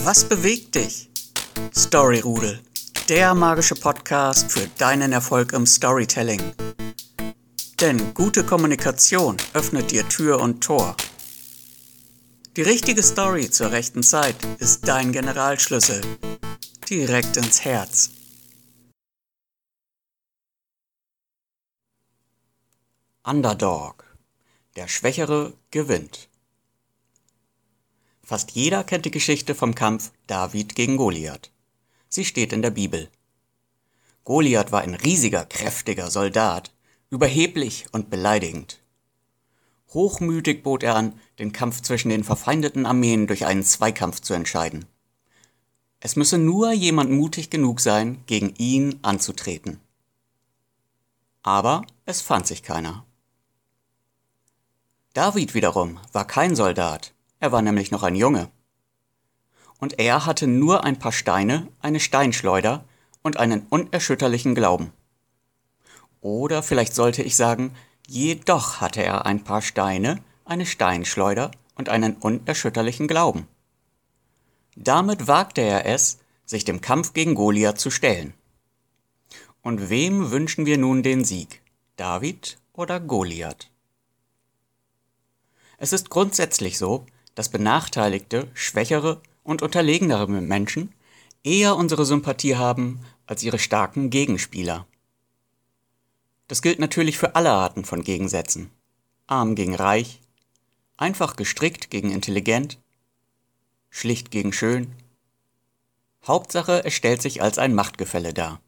Was bewegt dich? Storyrudel, der magische Podcast für deinen Erfolg im Storytelling. Denn gute Kommunikation öffnet dir Tür und Tor. Die richtige Story zur rechten Zeit ist dein Generalschlüssel. Direkt ins Herz. Underdog. Der Schwächere gewinnt. Fast jeder kennt die Geschichte vom Kampf David gegen Goliath. Sie steht in der Bibel. Goliath war ein riesiger, kräftiger Soldat, überheblich und beleidigend. Hochmütig bot er an, den Kampf zwischen den verfeindeten Armeen durch einen Zweikampf zu entscheiden. Es müsse nur jemand mutig genug sein, gegen ihn anzutreten. Aber es fand sich keiner. David wiederum war kein Soldat, er war nämlich noch ein Junge. Und er hatte nur ein paar Steine, eine Steinschleuder und einen unerschütterlichen Glauben. Oder vielleicht sollte ich sagen, jedoch hatte er ein paar Steine, eine Steinschleuder und einen unerschütterlichen Glauben. Damit wagte er es, sich dem Kampf gegen Goliath zu stellen. Und wem wünschen wir nun den Sieg? David oder Goliath? Es ist grundsätzlich so, dass benachteiligte, schwächere und unterlegenere Menschen eher unsere Sympathie haben als ihre starken Gegenspieler. Das gilt natürlich für alle Arten von Gegensätzen. Arm gegen reich, einfach gestrickt gegen intelligent, schlicht gegen schön. Hauptsache, es stellt sich als ein Machtgefälle dar.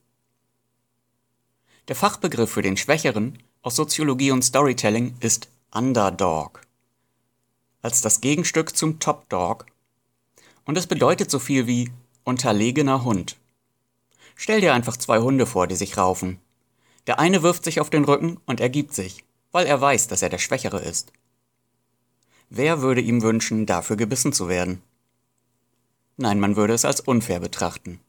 Der Fachbegriff für den Schwächeren aus Soziologie und Storytelling ist Underdog als das Gegenstück zum Top Dog. Und es bedeutet so viel wie unterlegener Hund. Stell dir einfach zwei Hunde vor, die sich raufen. Der eine wirft sich auf den Rücken und ergibt sich, weil er weiß, dass er der Schwächere ist. Wer würde ihm wünschen, dafür gebissen zu werden? Nein, man würde es als unfair betrachten.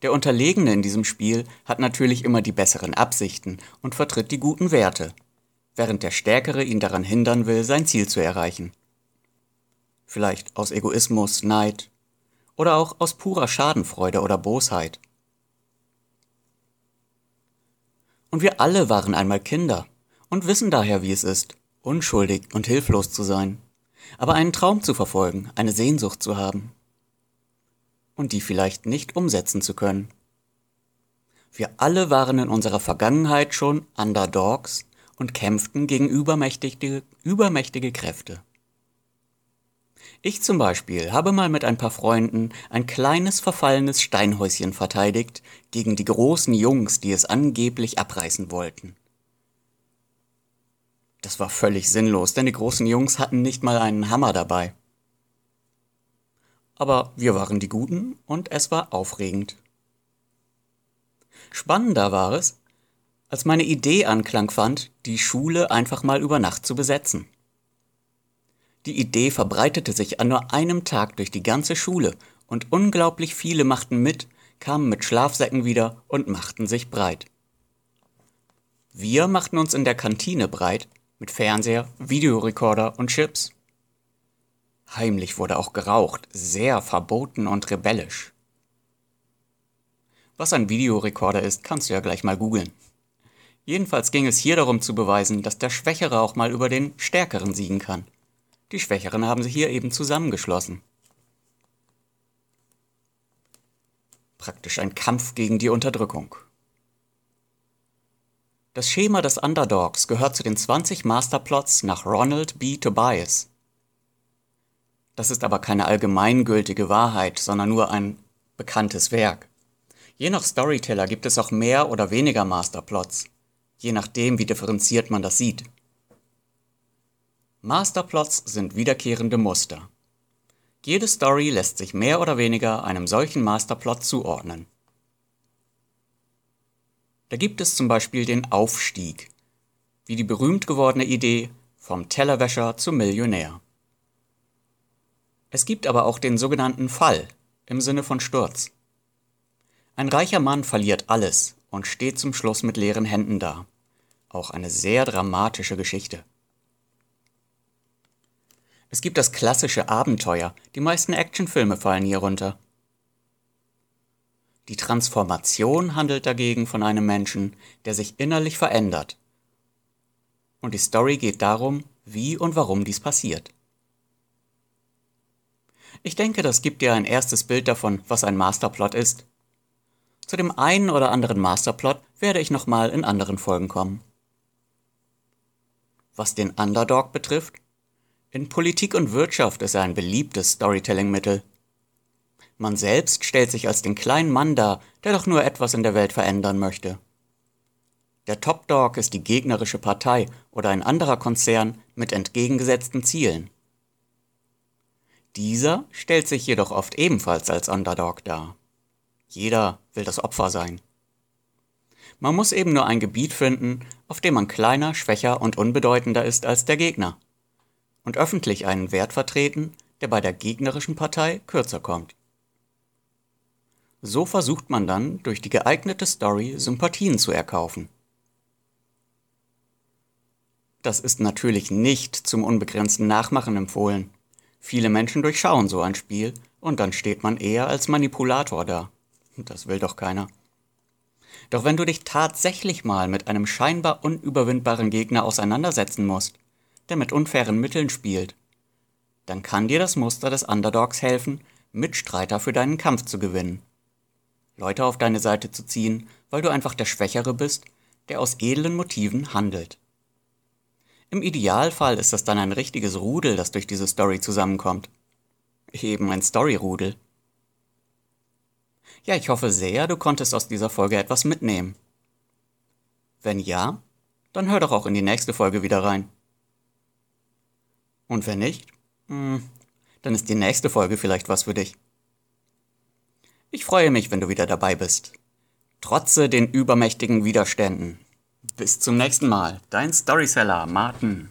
Der Unterlegene in diesem Spiel hat natürlich immer die besseren Absichten und vertritt die guten Werte, während der Stärkere ihn daran hindern will, sein Ziel zu erreichen. Vielleicht aus Egoismus, Neid oder auch aus purer Schadenfreude oder Bosheit. Und wir alle waren einmal Kinder und wissen daher, wie es ist, unschuldig und hilflos zu sein, aber einen Traum zu verfolgen, eine Sehnsucht zu haben und die vielleicht nicht umsetzen zu können. Wir alle waren in unserer Vergangenheit schon Underdogs und kämpften gegen übermächtige, übermächtige Kräfte. Ich zum Beispiel habe mal mit ein paar Freunden ein kleines verfallenes Steinhäuschen verteidigt gegen die großen Jungs, die es angeblich abreißen wollten. Das war völlig sinnlos, denn die großen Jungs hatten nicht mal einen Hammer dabei. Aber wir waren die Guten und es war aufregend. Spannender war es, als meine Idee Anklang fand, die Schule einfach mal über Nacht zu besetzen. Die Idee verbreitete sich an nur einem Tag durch die ganze Schule und unglaublich viele machten mit, kamen mit Schlafsäcken wieder und machten sich breit. Wir machten uns in der Kantine breit mit Fernseher, Videorekorder und Chips. Heimlich wurde auch geraucht, sehr verboten und rebellisch. Was ein Videorekorder ist, kannst du ja gleich mal googeln. Jedenfalls ging es hier darum zu beweisen, dass der Schwächere auch mal über den Stärkeren siegen kann. Die Schwächeren haben sich hier eben zusammengeschlossen. Praktisch ein Kampf gegen die Unterdrückung. Das Schema des Underdogs gehört zu den 20 Masterplots nach Ronald B. Tobias. Das ist aber keine allgemeingültige Wahrheit, sondern nur ein bekanntes Werk. Je nach Storyteller gibt es auch mehr oder weniger Masterplots je nachdem, wie differenziert man das sieht. Masterplots sind wiederkehrende Muster. Jede Story lässt sich mehr oder weniger einem solchen Masterplot zuordnen. Da gibt es zum Beispiel den Aufstieg, wie die berühmt gewordene Idee vom Tellerwäscher zum Millionär. Es gibt aber auch den sogenannten Fall im Sinne von Sturz. Ein reicher Mann verliert alles und steht zum Schluss mit leeren Händen da. Auch eine sehr dramatische Geschichte. Es gibt das klassische Abenteuer, die meisten Actionfilme fallen hier runter. Die Transformation handelt dagegen von einem Menschen, der sich innerlich verändert. Und die Story geht darum, wie und warum dies passiert. Ich denke, das gibt dir ein erstes Bild davon, was ein Masterplot ist. Zu dem einen oder anderen Masterplot werde ich nochmal in anderen Folgen kommen. Was den Underdog betrifft, in Politik und Wirtschaft ist er ein beliebtes Storytelling-Mittel. Man selbst stellt sich als den kleinen Mann dar, der doch nur etwas in der Welt verändern möchte. Der Top Dog ist die gegnerische Partei oder ein anderer Konzern mit entgegengesetzten Zielen. Dieser stellt sich jedoch oft ebenfalls als Underdog dar. Jeder will das Opfer sein. Man muss eben nur ein Gebiet finden, auf dem man kleiner, schwächer und unbedeutender ist als der Gegner und öffentlich einen Wert vertreten, der bei der gegnerischen Partei kürzer kommt. So versucht man dann durch die geeignete Story Sympathien zu erkaufen. Das ist natürlich nicht zum unbegrenzten Nachmachen empfohlen. Viele Menschen durchschauen so ein Spiel und dann steht man eher als Manipulator da. Das will doch keiner. Doch wenn du dich tatsächlich mal mit einem scheinbar unüberwindbaren Gegner auseinandersetzen musst, der mit unfairen Mitteln spielt. Dann kann dir das Muster des Underdogs helfen, Mitstreiter für deinen Kampf zu gewinnen. Leute auf deine Seite zu ziehen, weil du einfach der Schwächere bist, der aus edlen Motiven handelt. Im Idealfall ist das dann ein richtiges Rudel, das durch diese Story zusammenkommt. Eben ein Story-Rudel. Ja, ich hoffe sehr, du konntest aus dieser Folge etwas mitnehmen. Wenn ja, dann hör doch auch in die nächste Folge wieder rein. Und wenn nicht, hm, dann ist die nächste Folge vielleicht was für dich. Ich freue mich, wenn du wieder dabei bist. Trotze den übermächtigen Widerständen. Bis zum nächsten Mal. Dein Storyseller, Martin.